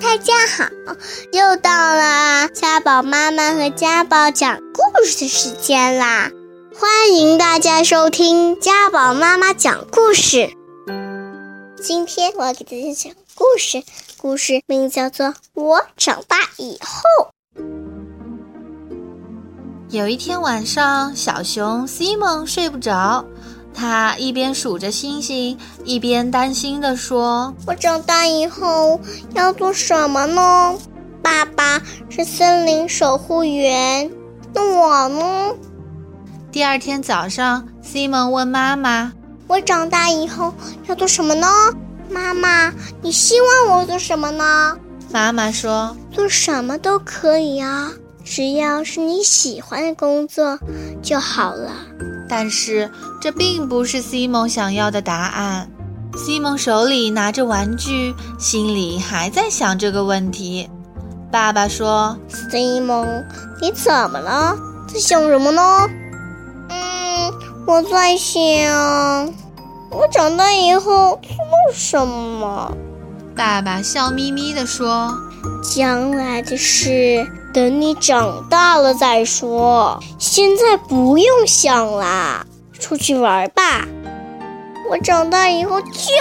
大家好，又到了家宝妈妈和家宝讲故事的时间啦！欢迎大家收听家宝妈妈讲故事。今天我要给大家讲故事，故事名字叫做《我长大以后》。有一天晚上，小熊 Simon 睡不着，他一边数着星星，一边担心地说：“我长大以后要做什么呢？爸爸是森林守护员，那我呢？”第二天早上，Simon 问妈妈：“我长大以后要做什么呢？”妈妈，你希望我做什么呢？妈妈说：“做什么都可以啊。”只要是你喜欢的工作就好了。但是这并不是西蒙想要的答案。西蒙手里拿着玩具，心里还在想这个问题。爸爸说：“西蒙，你怎么了？在想什么呢？”“嗯，我在想，我长大以后做什么。”爸爸笑眯眯地说：“将来的事。”等你长大了再说，现在不用想啦，出去玩吧。我长大以后究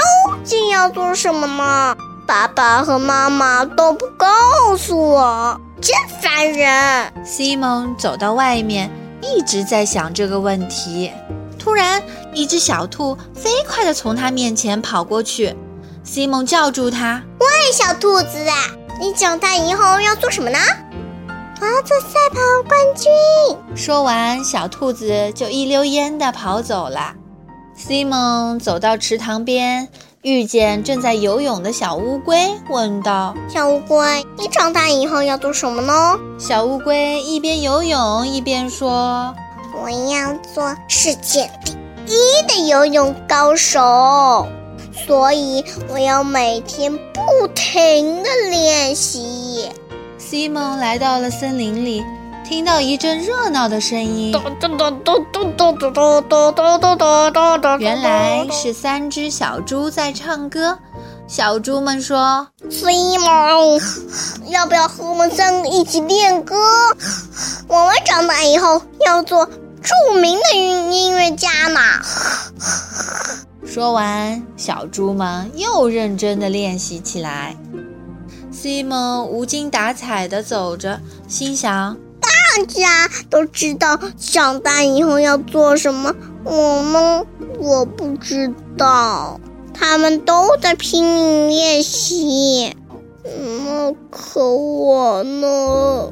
竟要做什么呢？爸爸和妈妈都不告诉我，真烦人。西蒙走到外面，一直在想这个问题。突然，一只小兔飞快地从他面前跑过去，西蒙叫住他：“喂，小兔子，你长大以后要做什么呢？”我要做赛跑冠军。说完，小兔子就一溜烟地跑走了。Simon 走到池塘边，遇见正在游泳的小乌龟，问道：“小乌龟，你长大以后要做什么呢？”小乌龟一边游泳一边说：“我要做世界第一的游泳高手，所以我要每天不停地练习。” Simon 来到了森林里，听到一阵热闹的声音。原来是三只小猪在唱歌。小猪们说：“Simon，要不要和我们三个一起练歌？我们长大以后要做著名的音音乐家呢。”说完，小猪们又认真的练习起来。西蒙无精打采地走着，心想：“大家都知道长大以后要做什么，我呢？我不知道。他们都在拼命练习，嗯，可我呢？”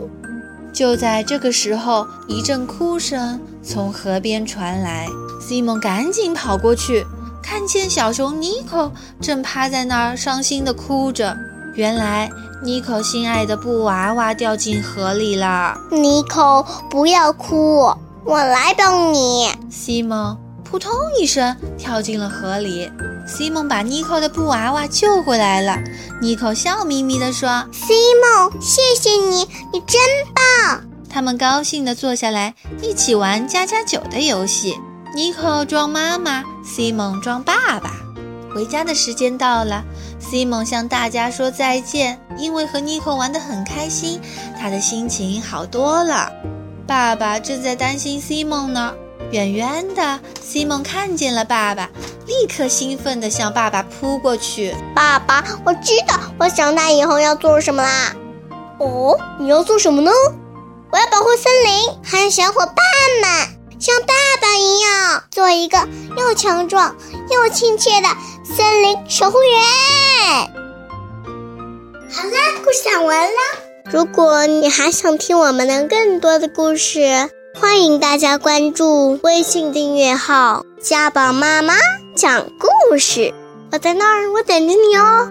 就在这个时候，一阵哭声从河边传来。西蒙赶紧跑过去，看见小熊尼克正趴在那儿，伤心地哭着。原来，妮可心爱的布娃娃掉进河里了。妮可，不要哭，我来帮你。西蒙扑通一声跳进了河里。西蒙把妮可的布娃娃救回来了。妮可笑眯眯地说：“西蒙，谢谢你，你真棒。”他们高兴地坐下来，一起玩加加酒的游戏。妮可装妈妈，西蒙装爸爸。回家的时间到了，西蒙向大家说再见。因为和妮可玩得很开心，他的心情好多了。爸爸正在担心西蒙呢。远远的，西蒙看见了爸爸，立刻兴奋地向爸爸扑过去。爸爸，我知道我长大以后要做什么啦！哦，你要做什么呢？我要保护森林，还有小伙伴们。像爸爸一样，做一个又强壮又亲切的森林守护员。好啦，故事讲完了。如果你还想听我们的更多的故事，欢迎大家关注微信订阅号“家宝妈妈讲故事”。我在那儿，我等着你哦。